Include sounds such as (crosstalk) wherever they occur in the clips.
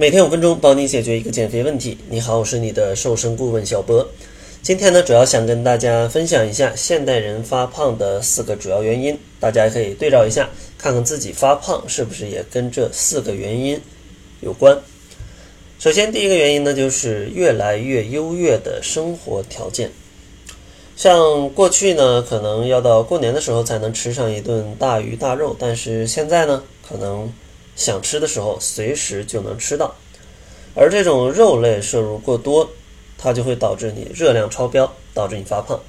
每天五分钟，帮你解决一个减肥问题。你好，我是你的瘦身顾问小波。今天呢，主要想跟大家分享一下现代人发胖的四个主要原因，大家可以对照一下，看看自己发胖是不是也跟这四个原因有关。首先，第一个原因呢，就是越来越优越的生活条件。像过去呢，可能要到过年的时候才能吃上一顿大鱼大肉，但是现在呢，可能想吃的时候随时就能吃到。而这种肉类摄入过多，它就会导致你热量超标，导致你发胖。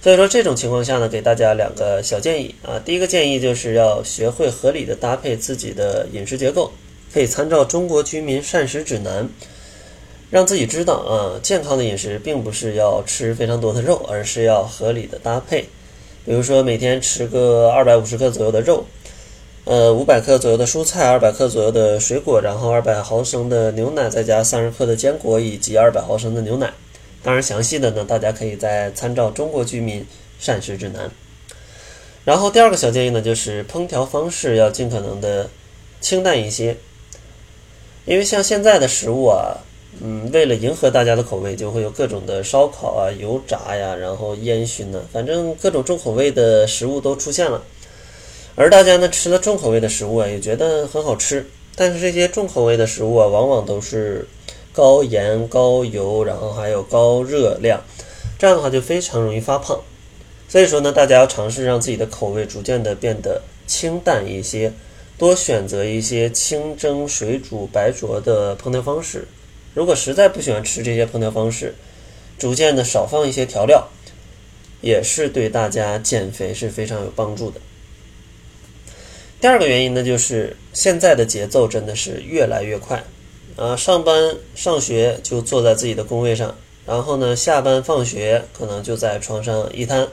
所以说这种情况下呢，给大家两个小建议啊。第一个建议就是要学会合理的搭配自己的饮食结构，可以参照《中国居民膳食指南》。让自己知道啊，健康的饮食并不是要吃非常多的肉，而是要合理的搭配。比如说每天吃个二百五十克左右的肉，呃，五百克左右的蔬菜，二百克左右的水果，然后二百毫升的牛奶，再加三十克的坚果以及二百毫升的牛奶。当然，详细的呢，大家可以再参照《中国居民膳食指南》。然后第二个小建议呢，就是烹调方式要尽可能的清淡一些，因为像现在的食物啊。嗯，为了迎合大家的口味，就会有各种的烧烤啊、油炸呀，然后烟熏呢，反正各种重口味的食物都出现了。而大家呢吃了重口味的食物啊，也觉得很好吃。但是这些重口味的食物啊，往往都是高盐、高油，然后还有高热量，这样的话就非常容易发胖。所以说呢，大家要尝试让自己的口味逐渐的变得清淡一些，多选择一些清蒸、水煮、白灼的烹调方式。如果实在不喜欢吃这些烹调方式，逐渐的少放一些调料，也是对大家减肥是非常有帮助的。第二个原因呢，就是现在的节奏真的是越来越快，啊，上班上学就坐在自己的工位上，然后呢，下班放学可能就在床上一瘫，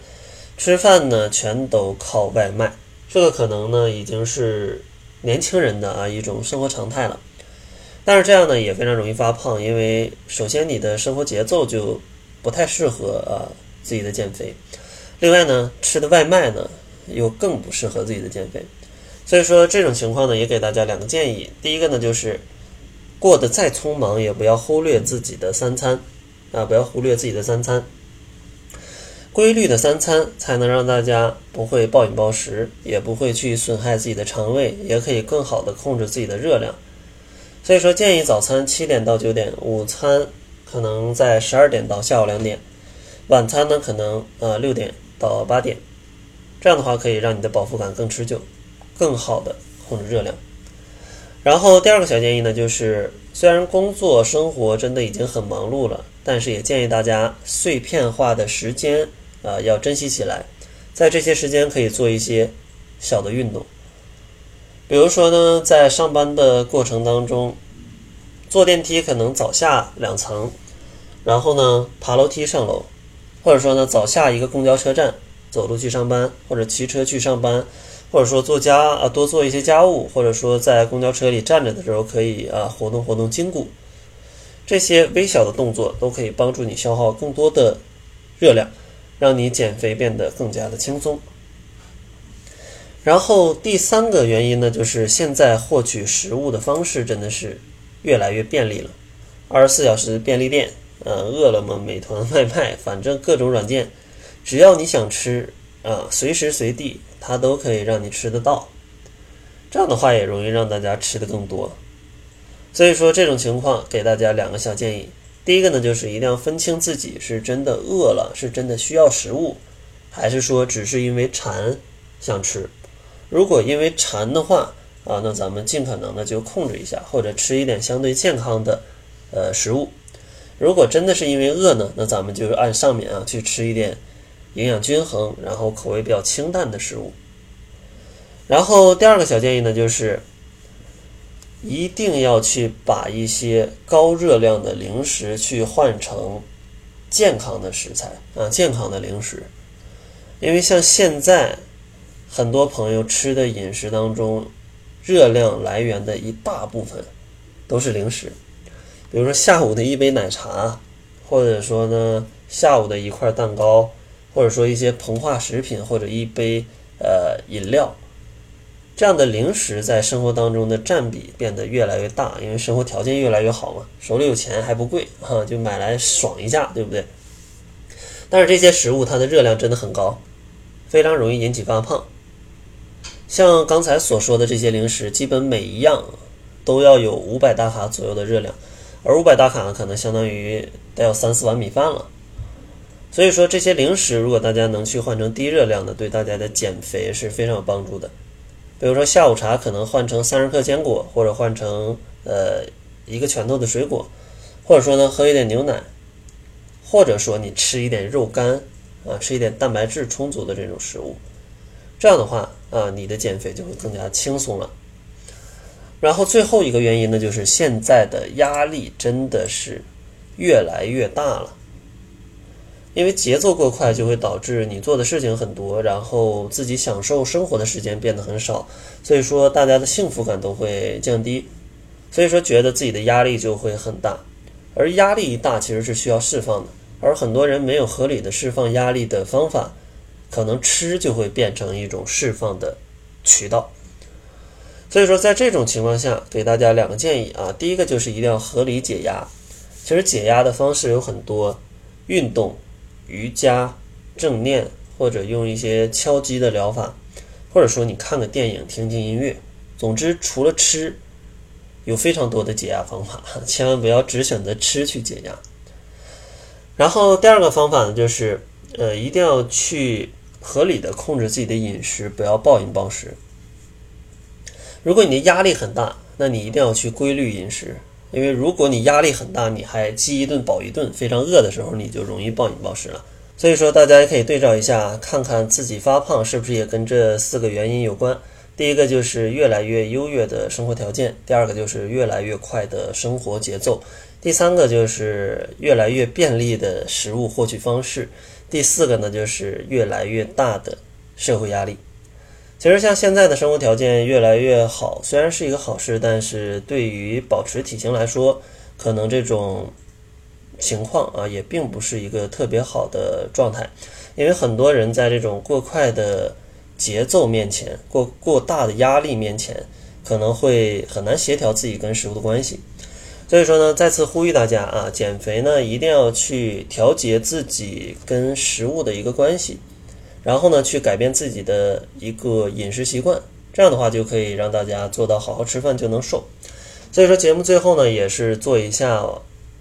吃饭呢全都靠外卖，这个可能呢已经是年轻人的啊一种生活常态了。但是这样呢也非常容易发胖，因为首先你的生活节奏就不太适合啊自己的减肥，另外呢吃的外卖呢又更不适合自己的减肥，所以说这种情况呢也给大家两个建议，第一个呢就是过得再匆忙也不要忽略自己的三餐。啊不要忽略自己的三餐，规律的三餐才能让大家不会暴饮暴食，也不会去损害自己的肠胃，也可以更好的控制自己的热量。所以说，建议早餐七点到九点，午餐可能在十二点到下午两点，晚餐呢可能呃六点到八点，这样的话可以让你的饱腹感更持久，更好的控制热量。然后第二个小建议呢，就是虽然工作生活真的已经很忙碌了，但是也建议大家碎片化的时间啊要珍惜起来，在这些时间可以做一些小的运动。比如说呢，在上班的过程当中，坐电梯可能早下两层，然后呢爬楼梯上楼，或者说呢早下一个公交车站，走路去上班，或者骑车去上班，或者说做家啊多做一些家务，或者说在公交车里站着的时候可以啊活动活动筋骨，这些微小的动作都可以帮助你消耗更多的热量，让你减肥变得更加的轻松。然后第三个原因呢，就是现在获取食物的方式真的是越来越便利了，二十四小时便利店，呃，饿了么、美团外卖，反正各种软件，只要你想吃，啊，随时随地它都可以让你吃得到。这样的话也容易让大家吃的更多。所以说这种情况给大家两个小建议，第一个呢就是一定要分清自己是真的饿了，是真的需要食物，还是说只是因为馋想吃。如果因为馋的话啊，那咱们尽可能的就控制一下，或者吃一点相对健康的呃食物。如果真的是因为饿呢，那咱们就按上面啊去吃一点营养均衡，然后口味比较清淡的食物。然后第二个小建议呢，就是一定要去把一些高热量的零食去换成健康的食材啊，健康的零食，因为像现在。很多朋友吃的饮食当中，热量来源的一大部分都是零食，比如说下午的一杯奶茶，或者说呢下午的一块蛋糕，或者说一些膨化食品或者一杯呃饮料，这样的零食在生活当中的占比变得越来越大，因为生活条件越来越好嘛，手里有钱还不贵 (laughs) 哈，就买来爽一下，对不对？但是这些食物它的热量真的很高，非常容易引起发胖。像刚才所说的这些零食，基本每一样都要有五百大卡左右的热量，而五百大卡呢，可能相当于得有三四碗米饭了。所以说，这些零食如果大家能去换成低热量的，对大家的减肥是非常有帮助的。比如说下午茶可能换成三十克坚果，或者换成呃一个拳头的水果，或者说呢喝一点牛奶，或者说你吃一点肉干啊，吃一点蛋白质充足的这种食物，这样的话啊，你的减肥就会更加轻松了。然后最后一个原因呢，就是现在的压力真的是越来越大了。因为节奏过快，就会导致你做的事情很多，然后自己享受生活的时间变得很少，所以说大家的幸福感都会降低，所以说觉得自己的压力就会很大，而压力一大其实是需要释放的，而很多人没有合理的释放压力的方法，可能吃就会变成一种释放的渠道，所以说在这种情况下，给大家两个建议啊，第一个就是一定要合理解压，其实解压的方式有很多，运动。瑜伽、正念，或者用一些敲击的疗法，或者说你看个电影、听听音乐。总之，除了吃，有非常多的解压方法，(laughs) 千万不要只选择吃去解压。然后第二个方法呢，就是呃，一定要去合理的控制自己的饮食，不要暴饮暴食。如果你的压力很大，那你一定要去规律饮食。因为如果你压力很大，你还饥一顿饱一顿，非常饿的时候，你就容易暴饮暴食了。所以说，大家也可以对照一下，看看自己发胖是不是也跟这四个原因有关。第一个就是越来越优越的生活条件，第二个就是越来越快的生活节奏，第三个就是越来越便利的食物获取方式，第四个呢就是越来越大的社会压力。其实像现在的生活条件越来越好，虽然是一个好事，但是对于保持体型来说，可能这种情况啊也并不是一个特别好的状态，因为很多人在这种过快的节奏面前、过过大的压力面前，可能会很难协调自己跟食物的关系。所以说呢，再次呼吁大家啊，减肥呢一定要去调节自己跟食物的一个关系。然后呢，去改变自己的一个饮食习惯，这样的话就可以让大家做到好好吃饭就能瘦。所以说，节目最后呢，也是做一下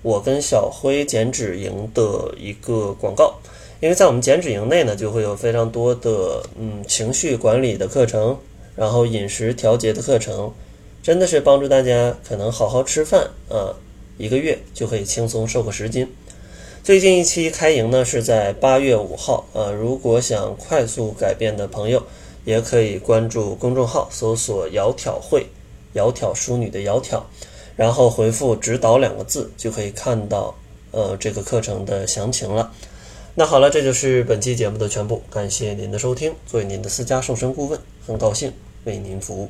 我跟小辉减脂营的一个广告。因为在我们减脂营内呢，就会有非常多的嗯情绪管理的课程，然后饮食调节的课程，真的是帮助大家可能好好吃饭啊，一个月就可以轻松瘦个十斤。最近一期开营呢是在八月五号，呃，如果想快速改变的朋友，也可以关注公众号，搜索“窈窕会”，窈窕淑女的窈窕，然后回复“指导”两个字，就可以看到呃这个课程的详情了。那好了，这就是本期节目的全部，感谢您的收听。作为您的私家瘦身顾问，很高兴为您服务。